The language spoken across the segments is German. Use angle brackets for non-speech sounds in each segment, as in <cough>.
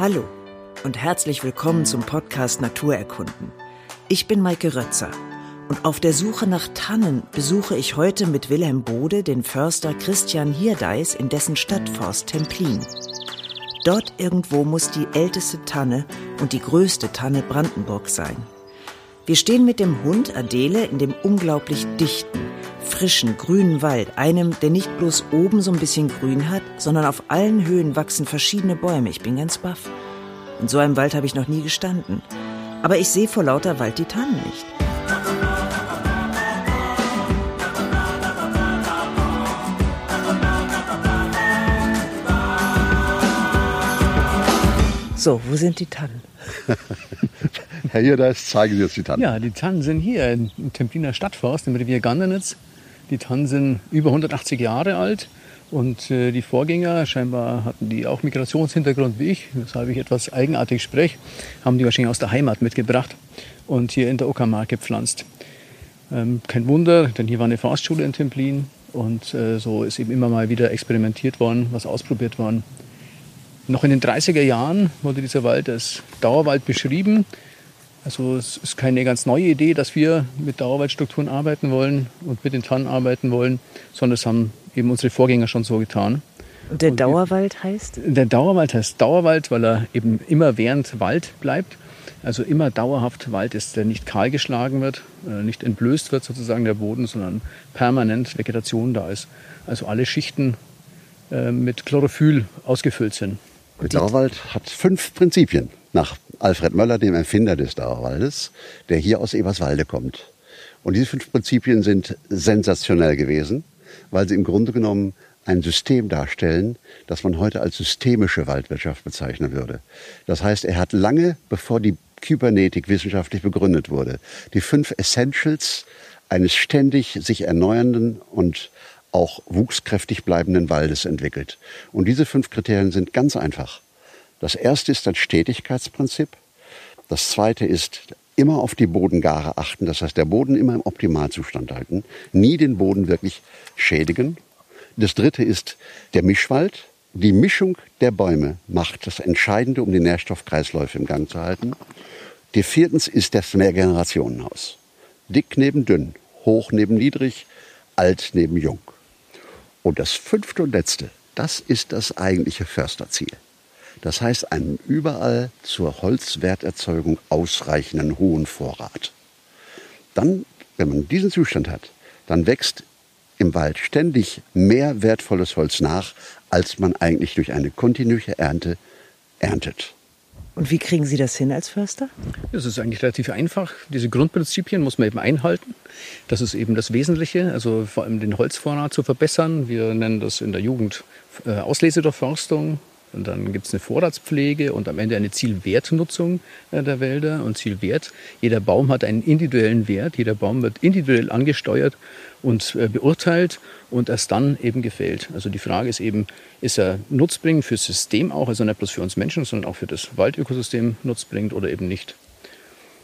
Hallo und herzlich willkommen zum Podcast Naturerkunden. Ich bin Maike Rötzer und auf der Suche nach Tannen besuche ich heute mit Wilhelm Bode den Förster Christian Hierdeis in dessen Stadtforst Templin. Dort irgendwo muss die älteste Tanne und die größte Tanne Brandenburg sein. Wir stehen mit dem Hund Adele in dem unglaublich dichten, frischen, grünen Wald, einem, der nicht bloß oben so ein bisschen grün hat, sondern auf allen Höhen wachsen verschiedene Bäume. Ich bin ganz baff. In so einem Wald habe ich noch nie gestanden. Aber ich sehe vor lauter Wald die Tannen nicht. So, wo sind die Tannen? <laughs> Herr Hierdeis, zeigen Sie jetzt die Tannen. Ja, die Tannen sind hier im Templiner Stadtforst im Revier Gandernitz. Die Tannen sind über 180 Jahre alt und äh, die Vorgänger, scheinbar hatten die auch Migrationshintergrund wie ich, weshalb ich etwas eigenartig spreche, haben die wahrscheinlich aus der Heimat mitgebracht und hier in der Uckermark gepflanzt. Ähm, kein Wunder, denn hier war eine Forstschule in Templin und äh, so ist eben immer mal wieder experimentiert worden, was ausprobiert worden. Noch in den 30er Jahren wurde dieser Wald als Dauerwald beschrieben. Also es ist keine ganz neue Idee, dass wir mit Dauerwaldstrukturen arbeiten wollen und mit den Tannen arbeiten wollen, sondern das haben eben unsere Vorgänger schon so getan. Und der Dauerwald heißt? Der Dauerwald heißt Dauerwald, weil er eben immer während Wald bleibt. Also immer dauerhaft Wald ist, der nicht kahl geschlagen wird, äh, nicht entblößt wird sozusagen der Boden, sondern permanent Vegetation da ist. Also alle Schichten äh, mit Chlorophyll ausgefüllt sind. Der Dauerwald hat fünf Prinzipien nach Alfred Möller, dem Erfinder des Dauerwaldes, der hier aus Eberswalde kommt. Und diese fünf Prinzipien sind sensationell gewesen, weil sie im Grunde genommen ein System darstellen, das man heute als systemische Waldwirtschaft bezeichnen würde. Das heißt, er hat lange, bevor die Kybernetik wissenschaftlich begründet wurde, die fünf Essentials eines ständig sich erneuernden und auch wuchskräftig bleibenden Waldes entwickelt. Und diese fünf Kriterien sind ganz einfach. Das erste ist das Stetigkeitsprinzip. Das zweite ist immer auf die Bodengare achten. Das heißt, der Boden immer im Optimalzustand halten. Nie den Boden wirklich schädigen. Das dritte ist der Mischwald. Die Mischung der Bäume macht das Entscheidende, um die Nährstoffkreisläufe im Gang zu halten. Die viertens ist das Mehrgenerationenhaus. Dick neben dünn, hoch neben niedrig, alt neben jung. Und das fünfte und letzte, das ist das eigentliche Försterziel. Das heißt einen überall zur Holzwerterzeugung ausreichenden hohen Vorrat. Dann, wenn man diesen Zustand hat, dann wächst im Wald ständig mehr wertvolles Holz nach, als man eigentlich durch eine kontinuierliche Ernte erntet. Und wie kriegen Sie das hin als Förster? Das ist eigentlich relativ einfach. Diese Grundprinzipien muss man eben einhalten. Das ist eben das Wesentliche, also vor allem den Holzvorrat zu verbessern. Wir nennen das in der Jugend äh, Auslesedurchforstung. Und dann gibt es eine Vorratspflege und am Ende eine Zielwertnutzung äh, der Wälder und Zielwert. Jeder Baum hat einen individuellen Wert, jeder Baum wird individuell angesteuert und äh, beurteilt und erst dann eben gefällt. Also die Frage ist eben, ist er nutzbringend fürs System auch, also nicht bloß für uns Menschen, sondern auch für das Waldökosystem nutzbringend oder eben nicht.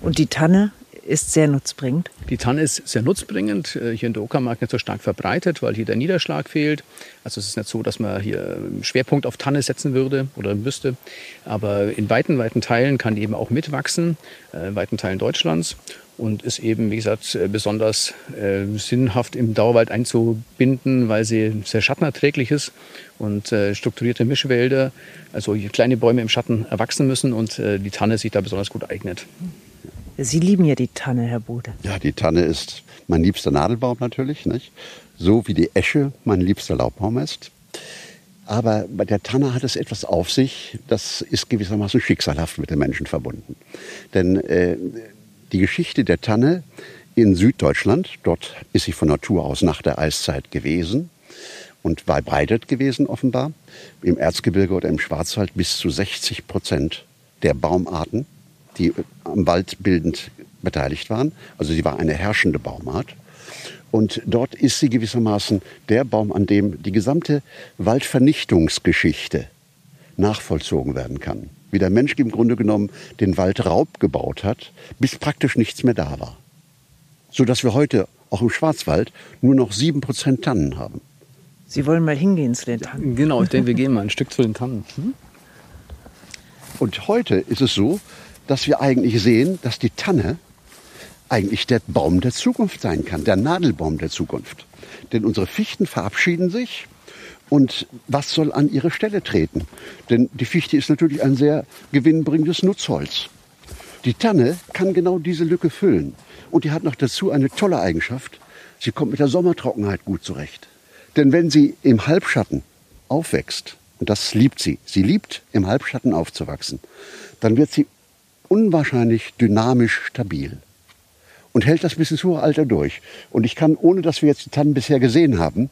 Und die Tanne ist sehr nutzbringend? Die Tanne ist sehr nutzbringend, äh, hier in der Uckermark nicht so stark verbreitet, weil hier der Niederschlag fehlt. Also es ist nicht so, dass man hier Schwerpunkt auf Tanne setzen würde oder müsste. Aber in weiten, weiten Teilen kann die eben auch mitwachsen, äh, in weiten Teilen Deutschlands. Und ist eben, wie gesagt, äh, besonders sinnhaft im Dauerwald einzubinden, weil sie sehr schattenerträglich ist und strukturierte Mischwälder, also kleine Bäume im Schatten erwachsen müssen und die Tanne sich da besonders gut eignet. Sie lieben ja die Tanne, Herr Bode. Ja, die Tanne ist mein liebster Nadelbaum natürlich, nicht? so wie die Esche mein liebster Laubbaum ist. Aber bei der Tanne hat es etwas auf sich, das ist gewissermaßen schicksalhaft mit den Menschen verbunden. Denn äh, die Geschichte der Tanne in Süddeutschland, dort ist sie von Natur aus nach der Eiszeit gewesen und verbreitet gewesen offenbar, im Erzgebirge oder im Schwarzwald bis zu 60 Prozent der Baumarten die am Wald bildend beteiligt waren. Also sie war eine herrschende Baumart. Und dort ist sie gewissermaßen der Baum, an dem die gesamte Waldvernichtungsgeschichte nachvollzogen werden kann. Wie der Mensch im Grunde genommen den Wald Raub gebaut hat, bis praktisch nichts mehr da war. Sodass wir heute auch im Schwarzwald nur noch sieben Prozent Tannen haben. Sie wollen mal hingehen zu den Tannen? Genau, ich denke, wir gehen mal ein Stück zu den Tannen. Hm? Und heute ist es so, dass wir eigentlich sehen, dass die Tanne eigentlich der Baum der Zukunft sein kann, der Nadelbaum der Zukunft. Denn unsere Fichten verabschieden sich und was soll an ihre Stelle treten? Denn die Fichte ist natürlich ein sehr gewinnbringendes Nutzholz. Die Tanne kann genau diese Lücke füllen. Und die hat noch dazu eine tolle Eigenschaft. Sie kommt mit der Sommertrockenheit gut zurecht. Denn wenn sie im Halbschatten aufwächst, und das liebt sie, sie liebt im Halbschatten aufzuwachsen, dann wird sie unwahrscheinlich dynamisch stabil und hält das bis ins hohe Alter durch. Und ich kann, ohne dass wir jetzt die Tannen bisher gesehen haben,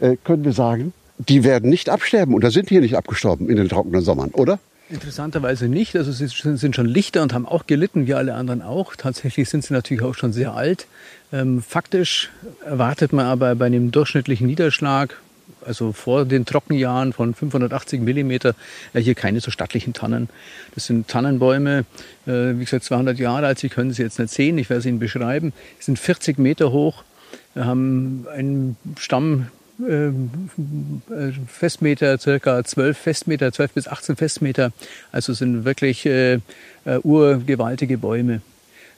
äh, können wir sagen, die werden nicht absterben oder sind hier nicht abgestorben in den trockenen Sommern, oder? Interessanterweise nicht. Also sie sind schon lichter und haben auch gelitten, wie alle anderen auch. Tatsächlich sind sie natürlich auch schon sehr alt. Ähm, faktisch erwartet man aber bei einem durchschnittlichen Niederschlag also vor den Trockenjahren von 580 Millimeter, äh, hier keine so stattlichen Tannen. Das sind Tannenbäume, äh, wie gesagt 200 Jahre alt, Sie können sie jetzt nicht sehen, ich werde sie Ihnen beschreiben. Sie sind 40 Meter hoch, haben einen Stamm äh, Festmeter, circa 12 Festmeter, 12 bis 18 Festmeter. Also sind wirklich äh, urgewaltige Bäume.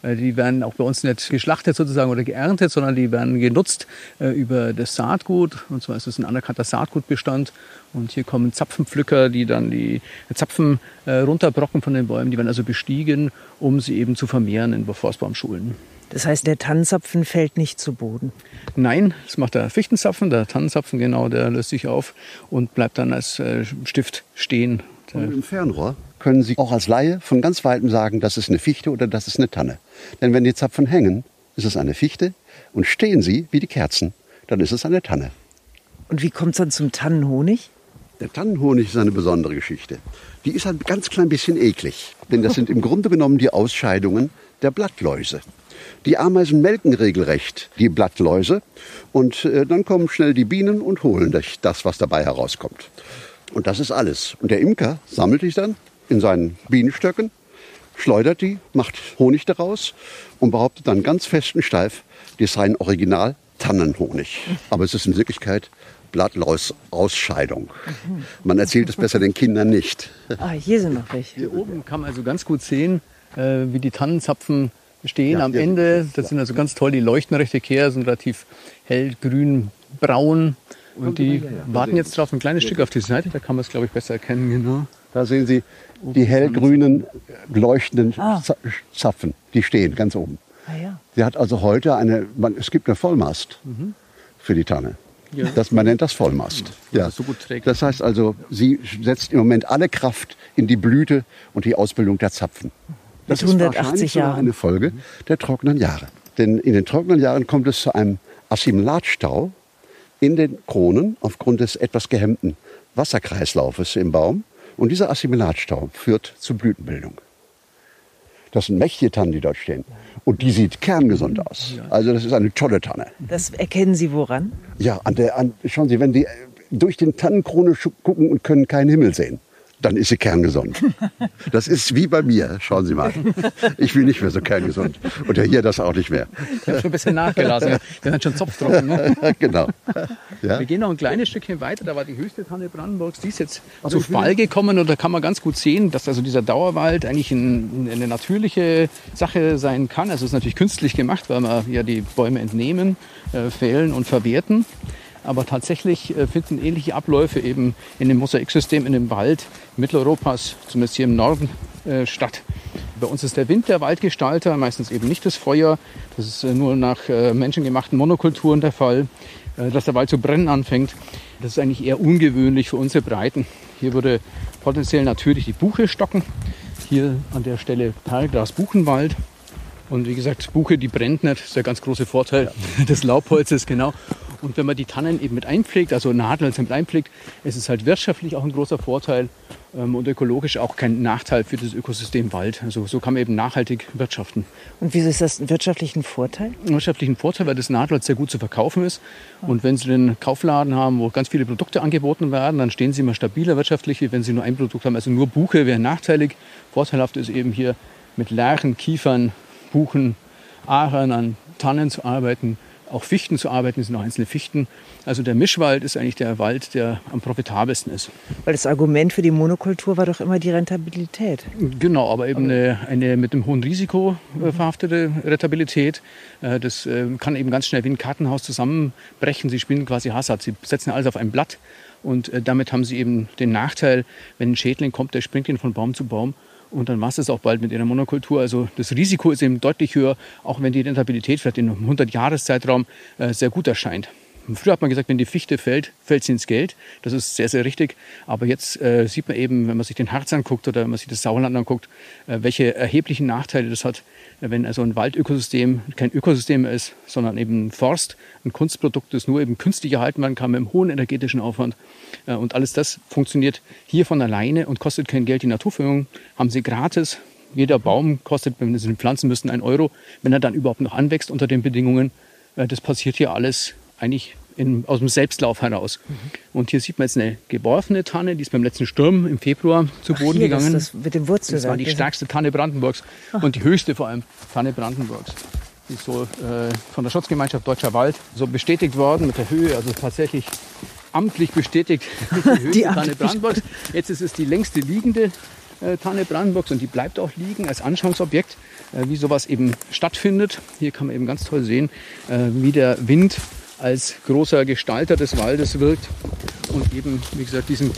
Äh, die werden auch bei uns nicht geschlachtet sozusagen oder geerntet, sondern die werden genutzt äh, über das Saatgut. Und zwar ist es ein anerkannter Saatgutbestand. Und hier kommen Zapfenpflücker, die dann die Zapfen äh, runterbrocken von den Bäumen. Die werden also bestiegen, um sie eben zu vermehren in Forstbaumschulen. Das heißt, der Tannenzapfen fällt nicht zu Boden? Nein, das macht der Fichtenzapfen. Der Tannenzapfen, genau, der löst sich auf und bleibt dann als Stift stehen. Und im Fernrohr können Sie auch als Laie von ganz weitem sagen, das ist eine Fichte oder das ist eine Tanne. Denn wenn die Zapfen hängen, ist es eine Fichte und stehen sie wie die Kerzen, dann ist es eine Tanne. Und wie kommt es dann zum Tannenhonig? Der Tannenhonig ist eine besondere Geschichte. Die ist ein ganz klein bisschen eklig, denn das sind im Grunde genommen die Ausscheidungen der Blattläuse. Die Ameisen melken regelrecht die Blattläuse und äh, dann kommen schnell die Bienen und holen das, was dabei herauskommt. Und das ist alles. Und der Imker sammelt sich dann in seinen Bienenstöcken, schleudert die, macht Honig daraus und behauptet dann ganz fest und steif, das sei ein Original Tannenhonig. Aber es ist in Wirklichkeit Blattlaus-Ausscheidung. Man erzählt es besser den Kindern nicht. Ah, hier sind noch welche. Hier oben kann man also ganz gut sehen, äh, wie die Tannenzapfen stehen ja, am Ende. Das sind also ganz toll, die leuchten richtig her, sind relativ hellgrün, braun. Und die warten jetzt drauf ein kleines Stück auf die Seite, da kann man es, glaube ich, besser erkennen. Genau. Da sehen Sie die hellgrünen, leuchtenden ah. Zapfen, die stehen ganz oben. Ah, ja. Sie hat also heute eine, man, es gibt eine Vollmast mhm. für die Tanne. Ja. Das, man nennt das Vollmast. Ja. So gut trägt. Das heißt also, sie setzt im Moment alle Kraft in die Blüte und die Ausbildung der Zapfen. Das Mit 180 Jahren. eine Folge der trockenen Jahre. Denn in den trockenen Jahren kommt es zu einem Assimilatstau in den Kronen aufgrund des etwas gehemmten Wasserkreislaufes im Baum. Und dieser Assimilatstau führt zur Blütenbildung. Das sind mächtige Tannen, die dort stehen. Und die sieht kerngesund aus. Also das ist eine tolle Tanne. Das erkennen Sie woran? Ja, an der, an, schauen Sie, wenn die durch den Tannenkrone gucken und können keinen Himmel sehen dann ist sie kerngesund. <laughs> Das ist wie bei mir, schauen Sie mal. Ich bin nicht mehr so kerngesund. Und der hier das auch nicht mehr. Ich habe schon ein bisschen nachgelassen. Der hat schon Zopftrocken. Ne? <laughs> Genau. Ja? Wir gehen noch ein kleines Stückchen weiter. Da war die höchste Tanne Brandenburgs. Die ist jetzt Aber zu Fall gekommen. Und da kann man ganz gut sehen, dass also dieser Dauerwald eigentlich ein, eine natürliche Sache sein kann. Also es ist natürlich künstlich gemacht, weil wir ja die Bäume entnehmen, äh, fällen und verwerten. Aber tatsächlich äh, finden ähnliche Abläufe eben in dem Mosaiksystem in dem Wald Mitteleuropas, zumindest hier im Norden, äh, statt. Bei uns ist der Wind der Waldgestalter, meistens eben nicht das Feuer. Das ist äh, nur nach menschengemachten Monokulturen der Fall, dass der Wald zu brennen anfängt. Das ist eigentlich eher ungewöhnlich für unsere Breiten. Hier würde potenziell natürlich die Buche stocken. Hier an der Stelle Perlgras-Buchenwald. Und wie gesagt, Buche, die brennt nicht. Das ist der ganz große Vorteil <laughs> des Laubholzes, genau. Und wenn man die Tannen eben mit einpflegt, also Nadelholz mit einpflegt, ist es halt wirtschaftlich auch ein großer Vorteil ähm, und ökologisch auch kein Nachteil für das Ökosystem Wald. Also so kann man eben nachhaltig wirtschaften. Und wieso ist das ein wirtschaftlichen Vorteil? Ein wirtschaftlichen Vorteil, weil das Nadelholz sehr gut zu verkaufen ist. Und wenn Sie einen Kaufladen haben, wo ganz viele Produkte angeboten werden, dann stehen Sie immer stabiler wirtschaftlich, wie wenn Sie nur ein Produkt haben. Also nur Buche wäre nachteilig. Vorteilhaft ist eben hier mit Lärchen, Kiefern, Buchen, Ahorn an Tannen zu arbeiten auch Fichten zu arbeiten, sind auch einzelne Fichten. Also der Mischwald ist eigentlich der Wald, der am profitabelsten ist. Weil das Argument für die Monokultur war doch immer die Rentabilität. Genau, aber eben eine, eine mit einem hohen Risiko äh, verhaftete Rentabilität. Äh, das äh, kann eben ganz schnell wie ein Kartenhaus zusammenbrechen. Sie spielen quasi Hazard. Sie setzen alles auf ein Blatt und damit haben sie eben den Nachteil, wenn ein Schädling kommt, der springt ihn von Baum zu Baum und dann war es auch bald mit ihrer Monokultur. Also das Risiko ist eben deutlich höher, auch wenn die Rentabilität vielleicht in einem 100-Jahres-Zeitraum äh, sehr gut erscheint. Früher hat man gesagt, wenn die Fichte fällt, fällt sie ins Geld. Das ist sehr, sehr richtig. Aber jetzt äh, sieht man eben, wenn man sich den Harz anguckt oder wenn man sich das Sauerland anguckt, äh, welche erheblichen Nachteile das hat, wenn also ein Waldökosystem kein Ökosystem ist, sondern eben ein Forst, ein Kunstprodukt, das nur eben künstlich erhalten werden kann mit einem hohen energetischen Aufwand. Äh, und alles das funktioniert hier von alleine und kostet kein Geld. Die Naturführung haben sie gratis. Jeder Baum kostet, wenn sie ihn pflanzen müssten, ein Euro. Wenn er dann überhaupt noch anwächst unter den Bedingungen, äh, das passiert hier alles eigentlich in, aus dem Selbstlauf heraus. Mhm. Und hier sieht man jetzt eine geworfene Tanne, die ist beim letzten Sturm im Februar zu Ach, Boden hier, gegangen. Das, das mit dem Wurzelwerk. Das war die stärkste Tanne Brandenburgs Ach. und die höchste vor allem Tanne Brandenburgs. Die ist so äh, von der Schutzgemeinschaft Deutscher Wald so bestätigt worden mit der Höhe, also tatsächlich amtlich bestätigt <laughs> der <laughs> höchste Tanne Brandenburgs. Jetzt ist es die längste liegende äh, Tanne Brandenburgs und die bleibt auch liegen als Anschauungsobjekt, äh, wie sowas eben stattfindet. Hier kann man eben ganz toll sehen, äh, wie der Wind als großer Gestalter des Waldes wirkt und eben, wie gesagt, diesen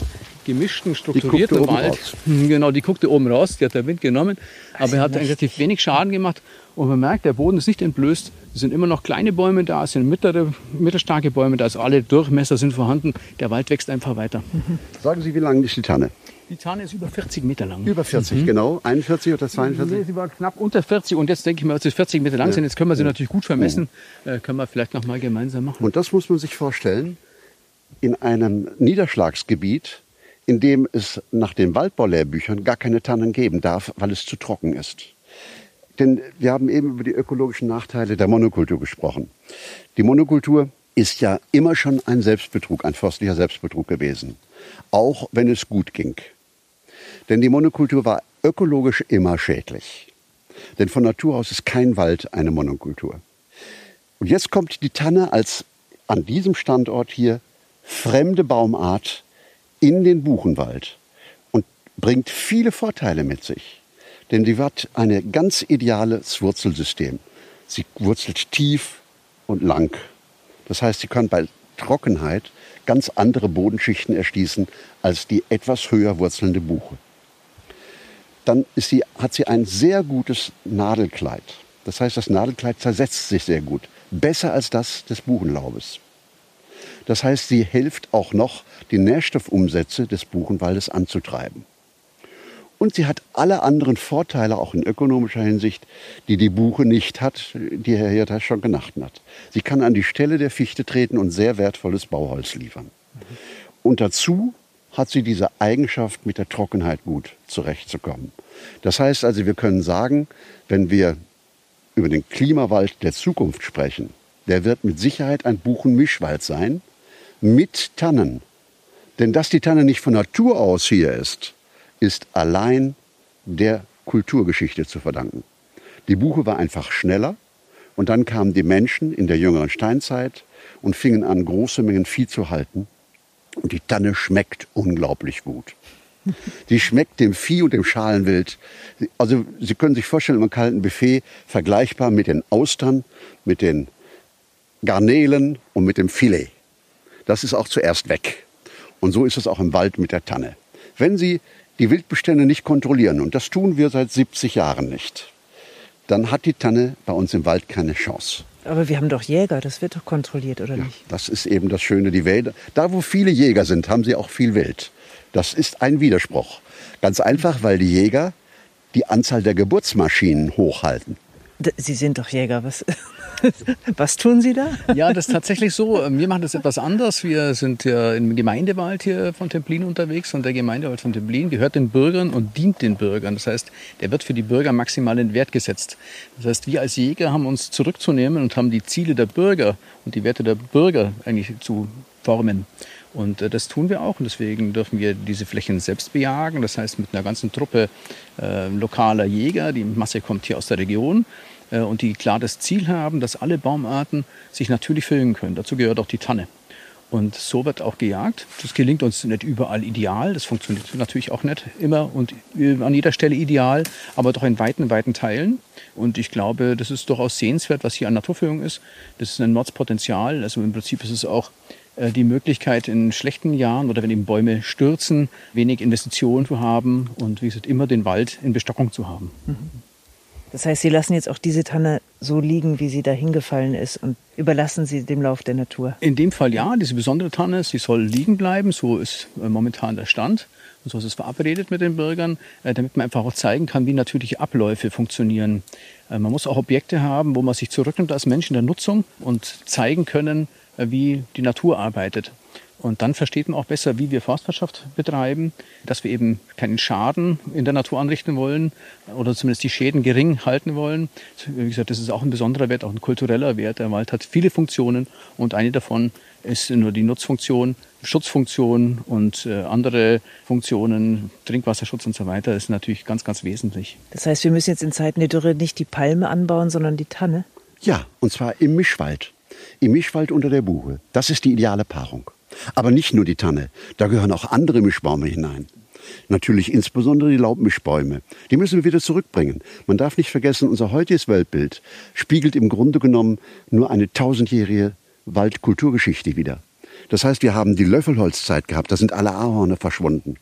gemischten, strukturierten Wald. Raus. Hm, genau, die guckte oben raus, die hat der Wind genommen, aber er hat relativ wenig Schaden gemacht und man merkt, der Boden ist nicht entblößt. Es sind immer noch kleine Bäume da, es sind mittlere, mittelstarke Bäume da, also alle Durchmesser sind vorhanden. Der Wald wächst einfach weiter. <laughs> Sagen Sie, wie lang ist die Tanne? Die Tanne ist über 40 Meter lang. Über 40, mhm. genau. 41 oder 42? Nee, sie war knapp unter 40 und jetzt denke ich mal, dass sie 40 Meter lang ja. sind. Jetzt können wir sie ja. natürlich gut vermessen. Ja. Äh, können wir vielleicht noch mal gemeinsam machen. Und das muss man sich vorstellen. In einem Niederschlagsgebiet, in dem es nach den Waldbaulehrbüchern gar keine Tannen geben darf, weil es zu trocken ist. Denn wir haben eben über die ökologischen Nachteile der Monokultur gesprochen. Die Monokultur ist ja immer schon ein Selbstbetrug, ein forstlicher Selbstbetrug gewesen. Auch wenn es gut ging. Denn die Monokultur war ökologisch immer schädlich. Denn von Natur aus ist kein Wald eine Monokultur. Und jetzt kommt die Tanne als an diesem Standort hier fremde Baumart in den Buchenwald und bringt viele Vorteile mit sich. Denn sie hat ein ganz ideales Wurzelsystem. Sie wurzelt tief und lang. Das heißt, sie kann bei Trockenheit ganz andere Bodenschichten erschließen als die etwas höher wurzelnde Buche dann sie, hat sie ein sehr gutes Nadelkleid. Das heißt, das Nadelkleid zersetzt sich sehr gut. Besser als das des Buchenlaubes. Das heißt, sie hilft auch noch, die Nährstoffumsätze des Buchenwaldes anzutreiben. Und sie hat alle anderen Vorteile, auch in ökonomischer Hinsicht, die die Buche nicht hat, die Herr Hirter schon genannt hat. Sie kann an die Stelle der Fichte treten und sehr wertvolles Bauholz liefern. Und dazu hat sie diese Eigenschaft, mit der Trockenheit gut zurechtzukommen. Das heißt also, wir können sagen, wenn wir über den Klimawald der Zukunft sprechen, der wird mit Sicherheit ein Buchenmischwald sein, mit Tannen. Denn dass die Tanne nicht von Natur aus hier ist, ist allein der Kulturgeschichte zu verdanken. Die Buche war einfach schneller und dann kamen die Menschen in der jüngeren Steinzeit und fingen an, große Mengen Vieh zu halten und die Tanne schmeckt unglaublich gut. Die schmeckt dem Vieh und dem Schalenwild. Also Sie können sich vorstellen, im kalten Buffet vergleichbar mit den Austern, mit den Garnelen und mit dem Filet. Das ist auch zuerst weg. Und so ist es auch im Wald mit der Tanne. Wenn Sie die Wildbestände nicht kontrollieren, und das tun wir seit 70 Jahren nicht, dann hat die Tanne bei uns im Wald keine Chance. Aber wir haben doch Jäger, das wird doch kontrolliert, oder ja, nicht? Das ist eben das Schöne, die Wälder. Da, wo viele Jäger sind, haben sie auch viel Wild. Das ist ein Widerspruch. Ganz einfach, weil die Jäger die Anzahl der Geburtsmaschinen hochhalten. Sie sind doch Jäger. Was, <laughs> was tun Sie da? Ja, das ist tatsächlich so. Wir machen das etwas anders. Wir sind ja im Gemeindewald hier von Templin unterwegs und der Gemeindewald von Templin gehört den Bürgern und dient den Bürgern. Das heißt, der wird für die Bürger maximal in Wert gesetzt. Das heißt, wir als Jäger haben uns zurückzunehmen und haben die Ziele der Bürger und die Werte der Bürger eigentlich zu formen. Und äh, das tun wir auch und deswegen dürfen wir diese Flächen selbst bejagen. Das heißt mit einer ganzen Truppe äh, lokaler Jäger, die Masse kommt hier aus der Region. Äh, und die klar das Ziel haben, dass alle Baumarten sich natürlich füllen können. Dazu gehört auch die Tanne. Und so wird auch gejagt. Das gelingt uns nicht überall ideal. Das funktioniert natürlich auch nicht immer und an jeder Stelle ideal, aber doch in weiten, weiten Teilen. Und ich glaube, das ist durchaus sehenswert, was hier an Naturführung ist. Das ist ein Mordspotenzial. Also im Prinzip ist es auch äh, die Möglichkeit in schlechten Jahren oder wenn eben Bäume stürzen, wenig Investitionen zu haben und wie gesagt immer den Wald in Bestockung zu haben. Mhm. Das heißt, Sie lassen jetzt auch diese Tanne so liegen, wie sie da hingefallen ist und überlassen sie dem Lauf der Natur? In dem Fall ja, diese besondere Tanne, sie soll liegen bleiben, so ist äh, momentan der Stand. Und so ist es verabredet mit den Bürgern, äh, damit man einfach auch zeigen kann, wie natürliche Abläufe funktionieren. Äh, man muss auch Objekte haben, wo man sich zurücknimmt als Mensch in der Nutzung und zeigen können, wie die Natur arbeitet. Und dann versteht man auch besser, wie wir Forstwirtschaft betreiben, dass wir eben keinen Schaden in der Natur anrichten wollen oder zumindest die Schäden gering halten wollen. Wie gesagt, das ist auch ein besonderer Wert, auch ein kultureller Wert. Der Wald hat viele Funktionen und eine davon ist nur die Nutzfunktion, Schutzfunktion und äh, andere Funktionen, Trinkwasserschutz und so weiter, ist natürlich ganz, ganz wesentlich. Das heißt, wir müssen jetzt in Zeiten der Dürre nicht die Palme anbauen, sondern die Tanne? Ja, und zwar im Mischwald. Im Mischwald unter der Buche. Das ist die ideale Paarung. Aber nicht nur die Tanne, da gehören auch andere Mischbäume hinein. Natürlich insbesondere die Laubmischbäume. Die müssen wir wieder zurückbringen. Man darf nicht vergessen, unser heutiges Weltbild spiegelt im Grunde genommen nur eine tausendjährige Waldkulturgeschichte wieder. Das heißt, wir haben die Löffelholzzeit gehabt, da sind alle Ahorne verschwunden.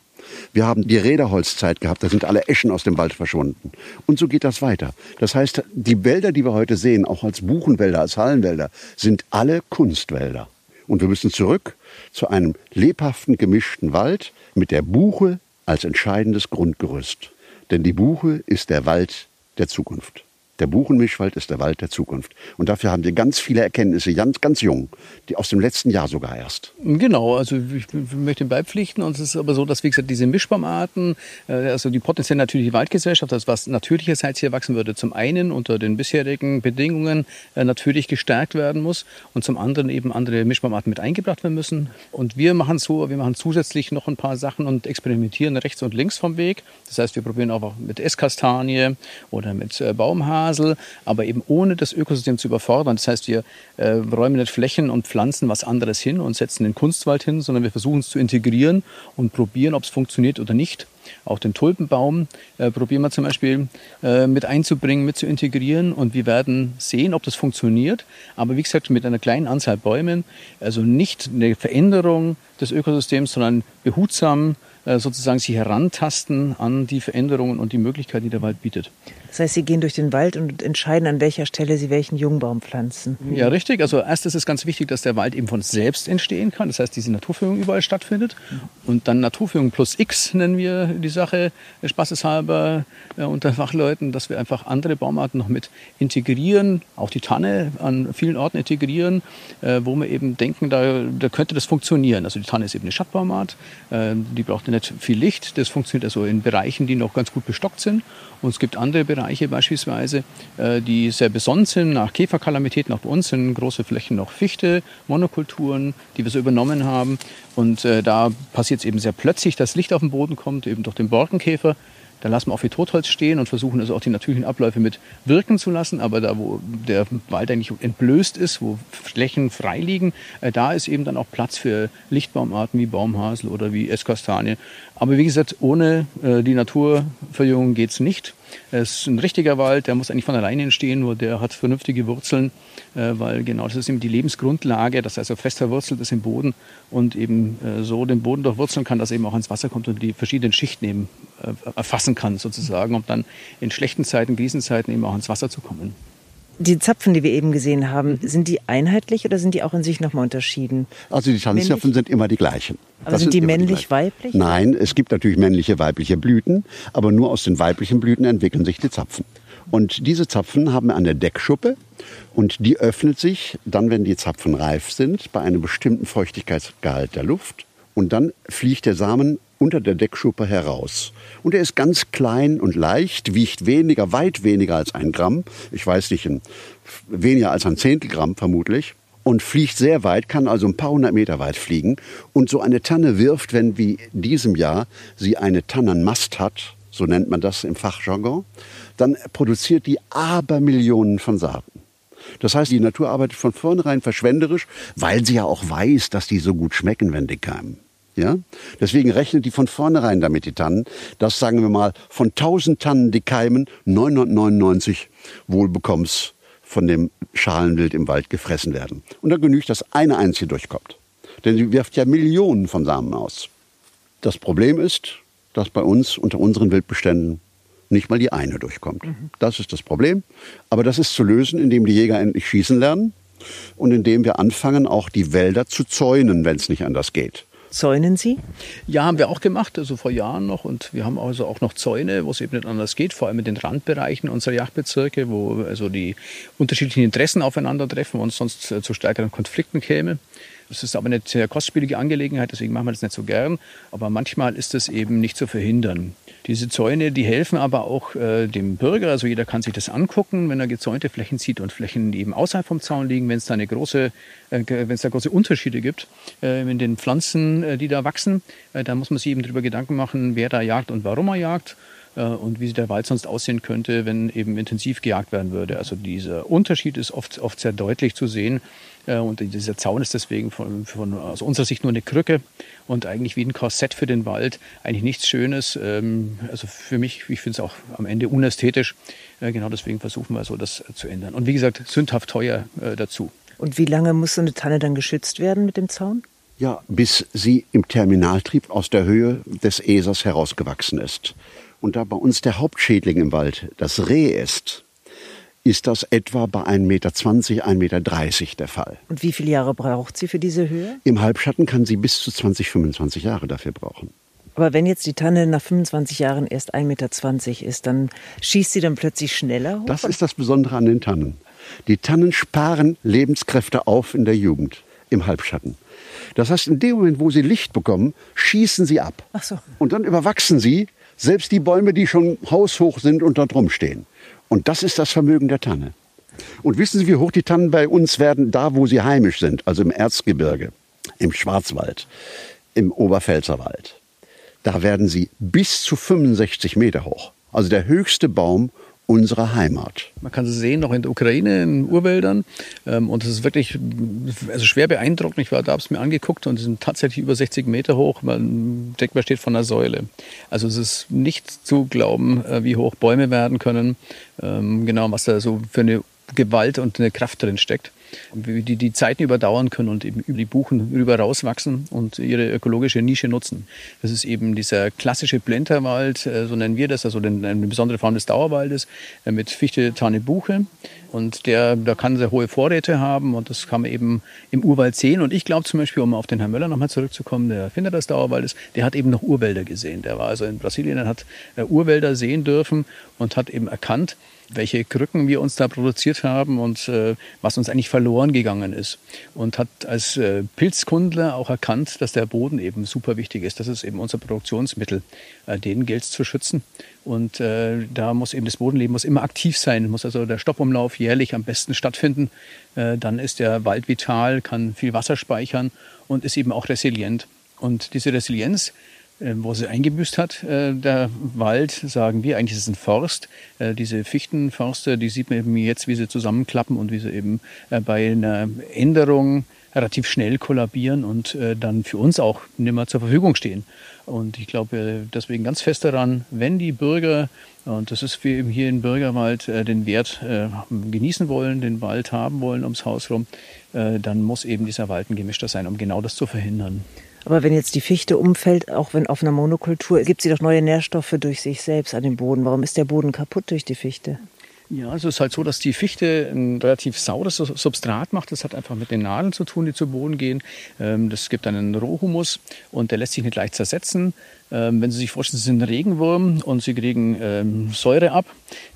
Wir haben die Räderholzzeit gehabt, da sind alle Eschen aus dem Wald verschwunden. Und so geht das weiter. Das heißt, die Wälder, die wir heute sehen, auch als Buchenwälder, als Hallenwälder, sind alle Kunstwälder. Und wir müssen zurück zu einem lebhaften, gemischten Wald mit der Buche als entscheidendes Grundgerüst. Denn die Buche ist der Wald der Zukunft. Der Buchenmischwald ist der Wald der Zukunft. Und dafür haben wir ganz viele Erkenntnisse, ganz, ganz jung, die aus dem letzten Jahr sogar erst. Genau, also ich möchte ihm beipflichten. Und es ist aber so, dass, wie gesagt, diese Mischbaumarten, äh, also die potenziell natürliche Waldgesellschaft, das was natürlicherseits hier wachsen würde, zum einen unter den bisherigen Bedingungen äh, natürlich gestärkt werden muss und zum anderen eben andere Mischbaumarten mit eingebracht werden müssen. Und wir machen so, wir machen zusätzlich noch ein paar Sachen und experimentieren rechts und links vom Weg. Das heißt, wir probieren auch mit Esskastanie oder mit äh, Baumhaar Grasel, aber eben ohne das Ökosystem zu überfordern. Das heißt, wir äh, räumen nicht Flächen und pflanzen was anderes hin und setzen den Kunstwald hin, sondern wir versuchen es zu integrieren und probieren, ob es funktioniert oder nicht. Auch den Tulpenbaum äh, probieren wir zum Beispiel äh, mit einzubringen, mit zu integrieren und wir werden sehen, ob das funktioniert. Aber wie gesagt, mit einer kleinen Anzahl Bäumen, also nicht eine Veränderung des Ökosystems, sondern behutsam äh, sozusagen sich herantasten an die Veränderungen und die Möglichkeiten, die der Wald bietet. Das heißt, Sie gehen durch den Wald und entscheiden, an welcher Stelle Sie welchen Jungbaum pflanzen. Ja, richtig. Also erst ist es ganz wichtig, dass der Wald eben von selbst entstehen kann. Das heißt, diese Naturführung überall stattfindet. Und dann Naturführung plus X nennen wir die Sache spaßeshalber äh, unter <laughs> Fachleuten, dass wir einfach andere Baumarten noch mit integrieren, auch die Tanne an vielen Orten integrieren, äh, wo wir eben denken, da, da könnte das funktionieren. Also die Tanne ist eben eine Stadtbaumart, äh, die braucht nicht viel Licht. Das funktioniert also in Bereichen, die noch ganz gut bestockt sind. Und es gibt andere Bereiche beispielsweise, äh, die sehr besonnen sind nach Käferkalamitäten. Auch bei uns sind große Flächen noch Fichte, Monokulturen, die wir so übernommen haben. Und äh, da passiert es eben sehr plötzlich, dass Licht auf den Boden kommt, eben durch den Borkenkäfer. Da lassen wir auch viel Totholz stehen und versuchen also auch die natürlichen Abläufe mit wirken zu lassen. Aber da, wo der Wald eigentlich entblößt ist, wo Flächen frei liegen, äh, da ist eben dann auch Platz für Lichtbaumarten wie Baumhasel oder wie Esskastanie. Aber wie gesagt, ohne äh, die Naturverjüngung geht's nicht. Es ist ein richtiger Wald, der muss eigentlich von alleine entstehen, nur der hat vernünftige Wurzeln, äh, weil genau das ist eben die Lebensgrundlage, dass er also fest verwurzelt ist im Boden und eben äh, so den Boden durchwurzeln kann, dass er eben auch ans Wasser kommt und die verschiedenen Schichten eben äh, erfassen kann sozusagen, um dann in schlechten Zeiten, Krisenzeiten eben auch ans Wasser zu kommen. Die Zapfen, die wir eben gesehen haben, sind die einheitlich oder sind die auch in sich nochmal unterschieden? Also die Tanzzapfen sind immer die gleichen. Aber das sind die männlich-weiblich? Nein, es gibt natürlich männliche, weibliche Blüten, aber nur aus den weiblichen Blüten entwickeln sich die Zapfen. Und diese Zapfen haben eine Deckschuppe und die öffnet sich dann, wenn die Zapfen reif sind, bei einem bestimmten Feuchtigkeitsgehalt der Luft. Und dann fliegt der Samen unter der Deckschuppe heraus. Und er ist ganz klein und leicht, wiegt weniger, weit weniger als ein Gramm. Ich weiß nicht, weniger als ein Zehntel Gramm vermutlich. Und fliegt sehr weit, kann also ein paar hundert Meter weit fliegen. Und so eine Tanne wirft, wenn wie diesem Jahr sie eine Tannenmast hat, so nennt man das im Fachjargon, dann produziert die Abermillionen von Saaten. Das heißt, die Natur arbeitet von vornherein verschwenderisch, weil sie ja auch weiß, dass die so gut schmecken, wenn die keimen. Ja? Deswegen rechnet die von vornherein damit, die Tannen, dass, sagen wir mal, von 1000 Tannen, die keimen, 999 wohlbekommens von dem Schalenwild im Wald gefressen werden. Und dann genügt, dass eine einzige durchkommt. Denn sie wirft ja Millionen von Samen aus. Das Problem ist, dass bei uns unter unseren Wildbeständen nicht mal die eine durchkommt. Mhm. Das ist das Problem. Aber das ist zu lösen, indem die Jäger endlich schießen lernen und indem wir anfangen, auch die Wälder zu zäunen, wenn es nicht anders geht. Zäunen Sie? Ja, haben wir auch gemacht, also vor Jahren noch. Und wir haben also auch noch Zäune, wo es eben nicht anders geht, vor allem in den Randbereichen unserer Jagdbezirke, wo also die unterschiedlichen Interessen aufeinandertreffen und sonst äh, zu stärkeren Konflikten käme. Das ist aber eine sehr kostspielige Angelegenheit, deswegen machen wir das nicht so gern. Aber manchmal ist das eben nicht zu verhindern. Diese Zäune, die helfen aber auch äh, dem Bürger. Also jeder kann sich das angucken, wenn er gezäunte Flächen sieht und Flächen, die eben außerhalb vom Zaun liegen, wenn es da eine große, äh, wenn es da große Unterschiede gibt äh, in den Pflanzen, äh, die da wachsen, äh, dann muss man sich eben darüber Gedanken machen, wer da jagt und warum er jagt äh, und wie der Wald sonst aussehen könnte, wenn eben intensiv gejagt werden würde. Also dieser Unterschied ist oft, oft sehr deutlich zu sehen. Äh, und dieser Zaun ist deswegen von, von aus unserer Sicht nur eine Krücke und eigentlich wie ein Korsett für den Wald. Eigentlich nichts Schönes. Ähm, also für mich, ich finde es auch am Ende unästhetisch. Äh, genau deswegen versuchen wir so das zu ändern. Und wie gesagt, sündhaft teuer dazu. Und wie lange muss so eine Tanne dann geschützt werden mit dem Zaun? Ja, bis sie im Terminaltrieb aus der Höhe des Esers herausgewachsen ist. Und da bei uns der Hauptschädling im Wald das Reh ist, ist das etwa bei 1,20 Meter, 1,30 Meter der Fall. Und wie viele Jahre braucht sie für diese Höhe? Im Halbschatten kann sie bis zu 20, 25 Jahre dafür brauchen. Aber wenn jetzt die Tanne nach 25 Jahren erst 1,20 Meter ist, dann schießt sie dann plötzlich schneller hoch? Das ist das Besondere an den Tannen. Die Tannen sparen Lebenskräfte auf in der Jugend, im Halbschatten. Das heißt, in dem Moment, wo sie Licht bekommen, schießen sie ab. Ach so. Und dann überwachsen sie selbst die Bäume, die schon haushoch sind und da drum stehen. Und das ist das Vermögen der Tanne. Und wissen Sie, wie hoch die Tannen bei uns werden, da wo sie heimisch sind, also im Erzgebirge, im Schwarzwald, im Oberpfälzerwald. Da werden sie bis zu 65 Meter hoch. Also der höchste Baum unserer Heimat. Man kann sie sehen, noch in der Ukraine, in Urwäldern. Ähm, und es ist wirklich also schwer beeindruckend. Ich war da, habe es mir angeguckt und sind tatsächlich über 60 Meter hoch. Man denkt, man steht von einer Säule. Also es ist nicht zu glauben, äh, wie hoch Bäume werden können. Ähm, genau, was da so für eine Gewalt und eine Kraft drin steckt die die Zeiten überdauern können und eben über die Buchen rüber rauswachsen und ihre ökologische Nische nutzen. Das ist eben dieser klassische Blenterwald, äh, so nennen wir das, also eine besondere Form des Dauerwaldes äh, mit Fichte, Tanne, Buche. Und der, da kann sehr hohe Vorräte haben und das kann man eben im Urwald sehen. Und ich glaube zum Beispiel, um auf den Herrn Möller nochmal zurückzukommen, der Erfinder des Dauerwaldes, der hat eben noch Urwälder gesehen. Der war also in Brasilien hat äh, Urwälder sehen dürfen und hat eben erkannt, welche Krücken wir uns da produziert haben und äh, was uns eigentlich verloren gegangen ist. Und hat als äh, Pilzkundler auch erkannt, dass der Boden eben super wichtig ist. Das ist eben unser Produktionsmittel. Äh, den gilt es zu schützen. Und äh, da muss eben das Bodenleben muss immer aktiv sein, muss also der Stoffumlauf jährlich am besten stattfinden. Äh, dann ist der Wald vital, kann viel Wasser speichern und ist eben auch resilient. Und diese Resilienz wo sie eingebüßt hat, äh, der Wald, sagen wir, eigentlich ist es ein Forst. Äh, diese Fichtenforste, die sieht man eben jetzt, wie sie zusammenklappen und wie sie eben bei einer Änderung relativ schnell kollabieren und dann für uns auch nicht mehr zur Verfügung stehen. Und ich glaube deswegen ganz fest daran, wenn die Bürger, und das ist wie eben hier im Bürgerwald, den Wert genießen wollen, den Wald haben wollen ums Haus rum, dann muss eben dieser Wald ein gemischter sein, um genau das zu verhindern. Aber wenn jetzt die Fichte umfällt, auch wenn auf einer Monokultur, gibt sie doch neue Nährstoffe durch sich selbst an den Boden. Warum ist der Boden kaputt durch die Fichte? Ja, also es ist halt so, dass die Fichte ein relativ saures Substrat macht. Das hat einfach mit den Nadeln zu tun, die zu Boden gehen. Ähm, das gibt einen Rohhumus und der lässt sich nicht leicht zersetzen. Ähm, wenn Sie sich vorstellen, Sie sind ein Regenwurm und Sie kriegen ähm, Säure ab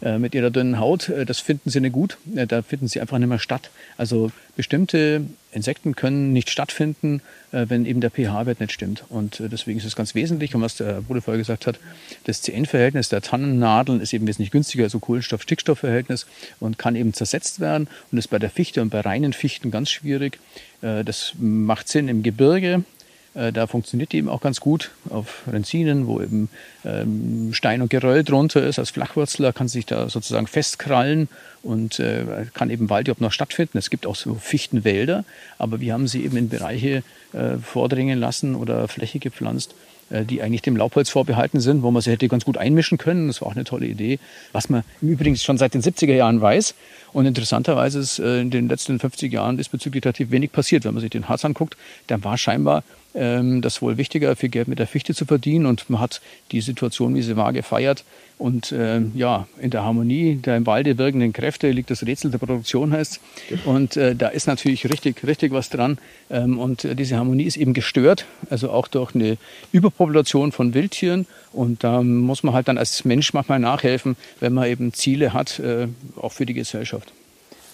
äh, mit Ihrer dünnen Haut, äh, das finden Sie nicht gut. Äh, da finden Sie einfach nicht mehr statt. Also bestimmte Insekten können nicht stattfinden, wenn eben der pH-Wert nicht stimmt. Und deswegen ist es ganz wesentlich, und was der Bruder vorher gesagt hat, das CN-Verhältnis der Tannennadeln ist eben wesentlich günstiger, also Kohlenstoff-Stickstoff-Verhältnis und kann eben zersetzt werden und ist bei der Fichte und bei reinen Fichten ganz schwierig. Das macht Sinn im Gebirge, Äh, da funktioniert die eben auch ganz gut auf Renzinen, wo eben ähm, Stein und Geröll drunter ist. Als Flachwurzler kann sich da sozusagen festkrallen und äh, kann eben Wald überhaupt noch stattfinden. Es gibt auch so Fichtenwälder, aber wir haben sie eben in Bereiche äh, vordringen lassen oder Fläche gepflanzt, äh, die eigentlich dem Laubholz vorbehalten sind, wo man sie hätte ganz gut einmischen können. Das war auch eine tolle Idee, was man übrigens schon seit den 70er Jahren weiß. Und interessanterweise ist äh, in den letzten 50 Jahren diesbezüglich relativ wenig passiert. Wenn man sich den Harz anguckt, dann war scheinbar ähm, das wohl wichtiger, viel Geld mit der Fichte zu verdienen. Und man hat die Situation, wie sie war, gefeiert. Und ähm, ja, in der Harmonie der im Walde wirkenden Kräfte liegt das Rätsel der Produktion, heißt Und äh, da ist natürlich richtig, richtig was dran. Ähm, und äh, diese Harmonie ist eben gestört, also auch durch eine Überpopulation von Wildtieren. Und da muss man halt dann als Mensch manchmal nachhelfen, wenn man eben Ziele hat, äh, auch für die Gesellschaft.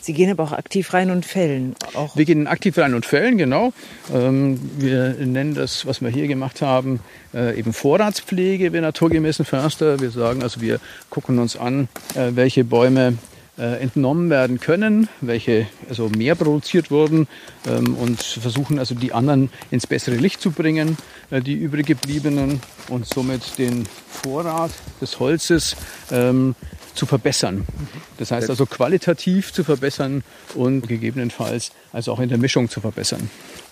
Sie gehen aber auch aktiv rein und fällen. Auch. Wir gehen aktiv rein und fällen, genau. Ähm, wir nennen das, was wir hier gemacht haben, äh, eben Vorratspflege, wir naturgemäßen Förster. Wir sagen also, wir gucken uns an, äh, welche Bäume äh, entnommen werden können, welche also mehr produziert wurden ähm, und versuchen also die anderen ins bessere Licht zu bringen, die übrig gebliebenen und somit den Vorrat des Holzes ähm, zu verbessern. Das heißt also qualitativ zu verbessern und gegebenenfalls also auch in der Mischung zu verbessern.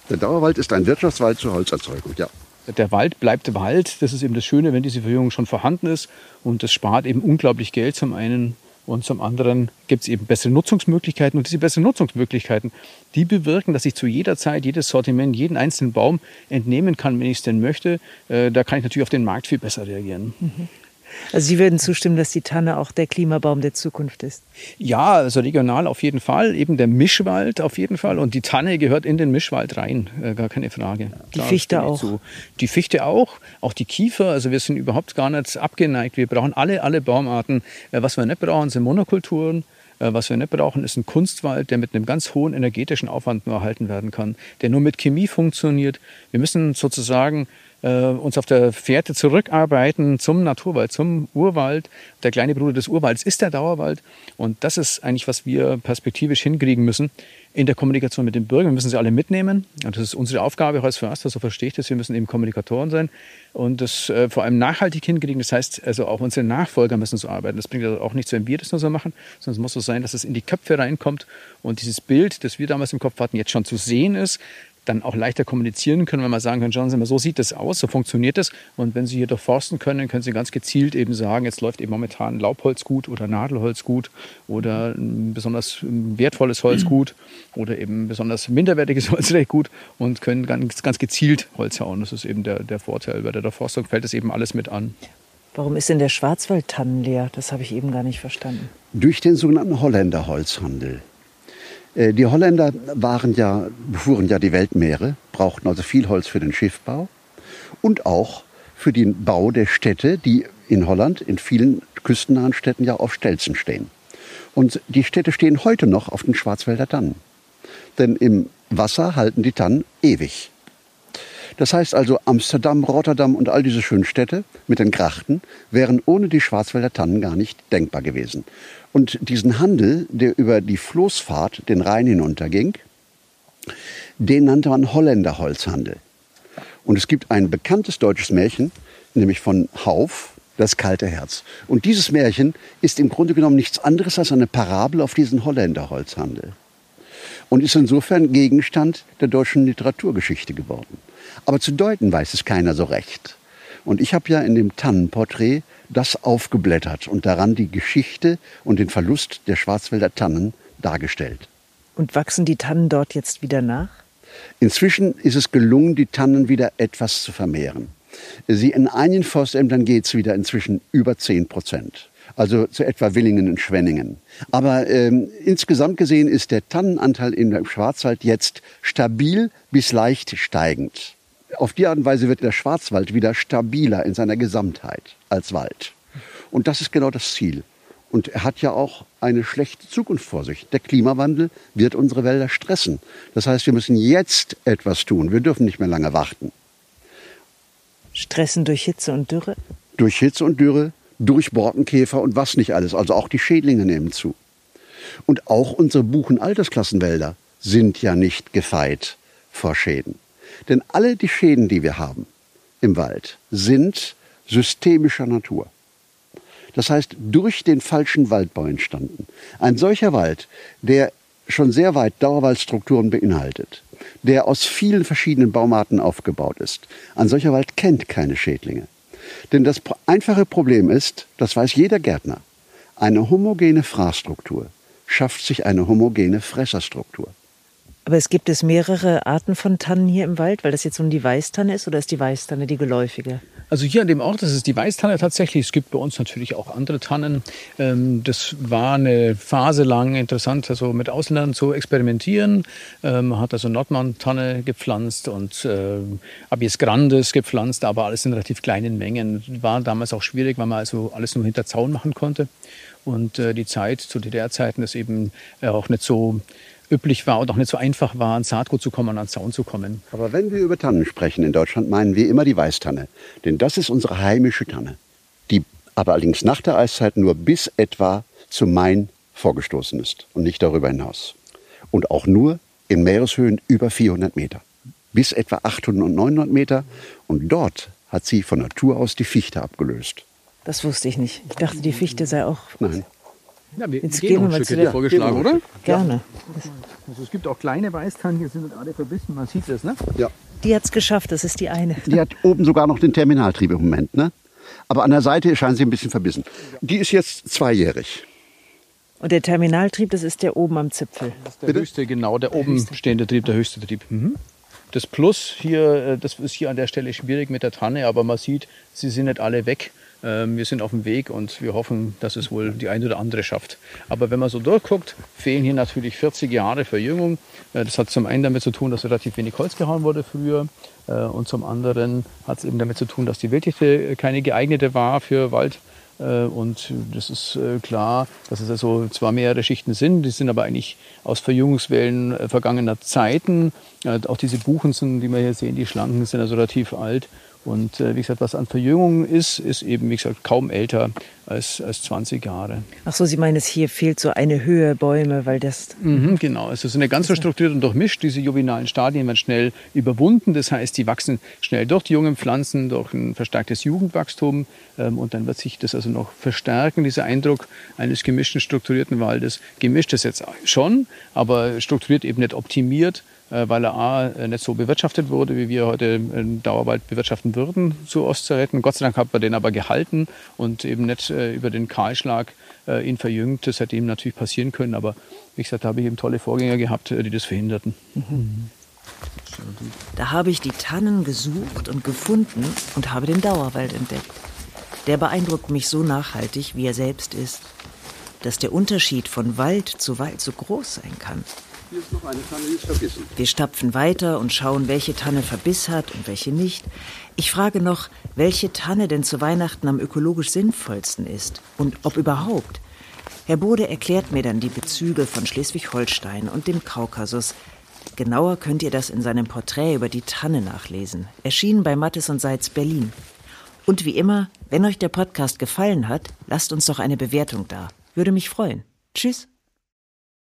Der Dauerwald ist ein Wirtschaftswald zur Holzerzeugung, ja. Der Wald bleibt Wald. Das ist eben das Schöne, wenn diese Verjüngung schon vorhanden ist. Und das spart eben unglaublich Geld zum einen. Und zum anderen gibt es eben bessere Nutzungsmöglichkeiten. Und diese besseren Nutzungsmöglichkeiten, die bewirken, dass ich zu jeder Zeit jedes Sortiment, jeden einzelnen Baum entnehmen kann, wenn ich es denn möchte. Äh, da kann ich natürlich auf den Markt viel besser reagieren. Mhm. Also Sie würden zustimmen, dass die Tanne auch der Klimabaum der Zukunft ist? Ja, also regional auf jeden Fall. Eben der Mischwald auf jeden Fall. Und die Tanne gehört in den Mischwald rein, äh, gar keine Frage. Die da Fichte auch? Zu. Die Fichte auch, auch die Kiefer. Also wir sind überhaupt gar nicht abgeneigt. Wir brauchen alle, alle Baumarten. Äh, was wir nicht brauchen, sind Monokulturen. Äh, was wir nicht brauchen, ist ein Kunstwald, der mit einem ganz hohen energetischen Aufwand nur erhalten werden kann, der nur mit Chemie funktioniert. Wir müssen sozusagen äh, uns auf der Fährte zurückarbeiten zum Naturwald, zum Urwald. Der kleine Bruder des Urwalds ist der Dauerwald. Und das ist eigentlich, was wir perspektivisch hinkriegen müssen in der Kommunikation mit den Bürgern. Wir müssen sie alle mitnehmen. Und das ist unsere Aufgabe als Förster, so verstehe ich das. Wir müssen eben Kommunikatoren sein und das äh, vor allem nachhaltig hinkriegen. Das heißt, also auch unsere Nachfolger müssen so arbeiten. Das bringt also auch nichts, wenn wir das nur so machen, sondern es muss so sein, dass es in die Köpfe reinkommt und dieses Bild, das wir damals im Kopf hatten, jetzt schon zu sehen ist dann auch leichter kommunizieren können, wenn man sagen kann, schauen Sie mal, so sieht das aus, so funktioniert das. Und wenn Sie hier durchforsten können, können Sie ganz gezielt eben sagen, jetzt läuft eben momentan Laubholz gut oder Nadelholz gut oder ein besonders wertvolles Holz <clears throat> gut oder eben besonders minderwertiges <laughs> Holz recht gut und können ganz, ganz gezielt Holz hauen. Das ist eben der, der Vorteil. Bei der Durchforstung fällt das eben alles mit an. Warum ist denn der Schwarzwald tannenleer? Das habe ich eben gar nicht verstanden. Durch den sogenannten Holländerholzhandel. Äh, die Holländer waren ja, befuhren ja die Weltmeere, brauchten also viel Holz für den Schiffbau und auch für den Bau der Städte, die in Holland in vielen küstennahen Städten ja auf Stelzen stehen. Und die Städte stehen heute noch auf den Schwarzwälder Tannen. Denn im Wasser halten die Tannen ewig. Das heißt also, Amsterdam, Rotterdam und all diese schönen Städte mit den Grachten wären ohne die Schwarzwälder Tannen gar nicht denkbar gewesen. Und diesen Handel, der über die Floßfahrt den Rhein hinunterging, den nannte man Holländerholzhandel. Und es gibt ein bekanntes deutsches Märchen, nämlich von Hauf, das kalte Herz. Und dieses Märchen ist im Grunde genommen nichts anderes als eine Parabel auf diesen Holländerholzhandel. Und ist insofern Gegenstand der deutschen Literaturgeschichte geworden. Aber zu deuten weiß es keiner so recht. Und ich habe ja in dem Tannenporträt das aufgeblättert und daran die Geschichte und den Verlust der Schwarzwälder Tannen dargestellt. Und wachsen die Tannen dort jetzt wieder nach? Inzwischen ist es gelungen, die Tannen wieder etwas zu vermehren. Sie in einigen Forstämtern geht es wieder inzwischen über 10 Prozent. Also zu etwa Willingen und Schwenningen. Aber ähm, insgesamt gesehen ist der Tannenanteil im Schwarzwald jetzt stabil bis leicht steigend. Auf die Art und Weise wird der Schwarzwald wieder stabiler in seiner Gesamtheit als Wald. Und das ist genau das Ziel. Und er hat ja auch eine schlechte Zukunft vor sich. Der Klimawandel wird unsere Wälder stressen. Das heißt, wir müssen jetzt etwas tun. Wir dürfen nicht mehr lange warten. Stressen durch Hitze und Dürre? Durch Hitze und Dürre, durch Borkenkäfer und was nicht alles. Also auch die Schädlinge nehmen zu. Und auch unsere Buchen-Altersklassenwälder sind ja nicht gefeit vor Schäden. Denn alle die Schäden, die wir haben im Wald, sind systemischer Natur. Das heißt, durch den falschen Waldbau entstanden. Ein solcher Wald, der schon sehr weit Dauerwaldstrukturen beinhaltet, der aus vielen verschiedenen Baumarten aufgebaut ist. Ein solcher Wald kennt keine Schädlinge. Denn das einfache Problem ist, das weiß jeder Gärtner, eine homogene Fraßstruktur schafft sich eine homogene Fresserstruktur. Aber es gibt es mehrere Arten von Tannen hier im Wald, weil das jetzt nun die Weißtanne ist oder ist die Weißtanne die geläufige? Also hier an dem Ort, das ist die Weißtanne tatsächlich. Es gibt bei uns natürlich auch andere Tannen. Ähm, das war eine Phase lang interessant, also mit Ausländern zu experimentieren. Ähm, man hat also Nordmann-Tanne gepflanzt und äh, Abies Grandes gepflanzt, aber alles in relativ kleinen Mengen. War damals auch schwierig, weil man also alles nur hinter Zaun machen konnte. Und äh, die Zeit zu DDR-Zeiten ist eben äh, auch nicht so üblich war und auch nicht so einfach war, an Saatgut zu kommen, an Zaun zu kommen. Aber wenn wir über Tannen sprechen in Deutschland, meinen wir immer die Weißtanne. Denn das ist unsere heimische Tanne, die aber allerdings nach der Eiszeit nur bis etwa zum Main vorgestoßen ist und nicht darüber hinaus. Und auch nur in Meereshöhen über 400 Meter, bis etwa 800 und 900 Meter. Und dort hat sie von Natur aus die Fichte abgelöst. Das wusste ich nicht. Ich dachte, die Fichte sei auch Nein. Ja, wir Jetzt gehen gehen wir noch mal ein zu Stück der- vorgeschlagen, oder? gerne. Also es gibt auch kleine Weißtannen, hier sind alle verbissen, man sieht das, ne? Ja. Die hat's geschafft, das ist die eine. Die hat oben sogar noch den Terminaltrieb im Moment, ne? Aber an der Seite scheint sie ein bisschen verbissen. Die ist jetzt zweijährig. Und der Terminaltrieb, das ist der oben am Zipfel. Der höchste, genau, der oben stehende Trieb, der höchste Trieb. Mhm. Das Plus hier, äh, das ist hier an der Stelle schwierig mit der Tanne, aber man sieht, sie sind nicht alle weg. Ähm, Wir sind auf dem Weg und wir hoffen, dass es wohl die eine oder andere schafft. Aber wenn man so durchguckt, fehlen hier natürlich 40 Jahre Verjüngung. Äh, Das hat zum einen damit zu tun, dass relativ wenig Holz gehauen wurde früher. Äh, Und zum anderen hat es eben damit zu tun, dass die Wilddichte keine geeignete war für Wald. Äh, Und das ist äh, klar, dass es also zwar mehrere Schichten sind, die sind aber eigentlich aus Verjüngungswellen äh, vergangener Zeiten. Äh, Auch diese Buchensen, die wir hier sehen, die schlanken, sind also relativ alt. Und äh, wie gesagt, was an Verjüngung ist, ist eben, wie gesagt, kaum älter als, als 20 Jahre. Ach so, Sie meinen, es hier fehlt so eine Höhe Bäume, weil das Mhm, genau, es ist nicht ganz so strukturiert und durchmischt. Diese juvenalen Stadien werden schnell überwunden. Das heißt, die wachsen schnell durch die jungen Pflanzen, durch ein verstärktes Jugendwachstum. Ähm, Und dann wird sich das also noch verstärken, dieser Eindruck eines gemischten, strukturierten Waldes. Gemischt ist jetzt schon, aber strukturiert eben nicht optimiert, weil er A, äh, nicht so bewirtschaftet wurde, wie wir heute einen Dauerwald bewirtschaften würden zu Ostzeiten. Gott sei Dank hat man den aber gehalten und eben nicht äh, über den Kahlschlag äh, ihn verjüngt. Das hätte ihm natürlich passieren können, aber wie gesagt, da habe ich eben tolle Vorgänger gehabt, äh, die das verhinderten. Da habe ich die Tannen gesucht und gefunden und habe den Dauerwald entdeckt. Der beeindruckt mich so nachhaltig, wie er selbst ist, dass der Unterschied von Wald zu Wald so groß sein kann. Hier ist noch eine Tanne, die ist verbissen. Wir stapfen weiter und schauen, welche Tanne Verbiss hat und welche nicht. Ich frage noch, welche Tanne denn zu Weihnachten am ökologisch sinnvollsten ist und ob überhaupt. Herr Bode erklärt mir dann die Bezüge von Schleswig-Holstein und dem Kaukasus. Genauer könnt ihr das in seinem Porträt über die Tanne nachlesen. Erschienen bei Mattes und Seitz Berlin. Und wie immer, wenn euch der Podcast gefallen hat, lasst uns doch eine Bewertung da. Würde mich freuen. Tschüss.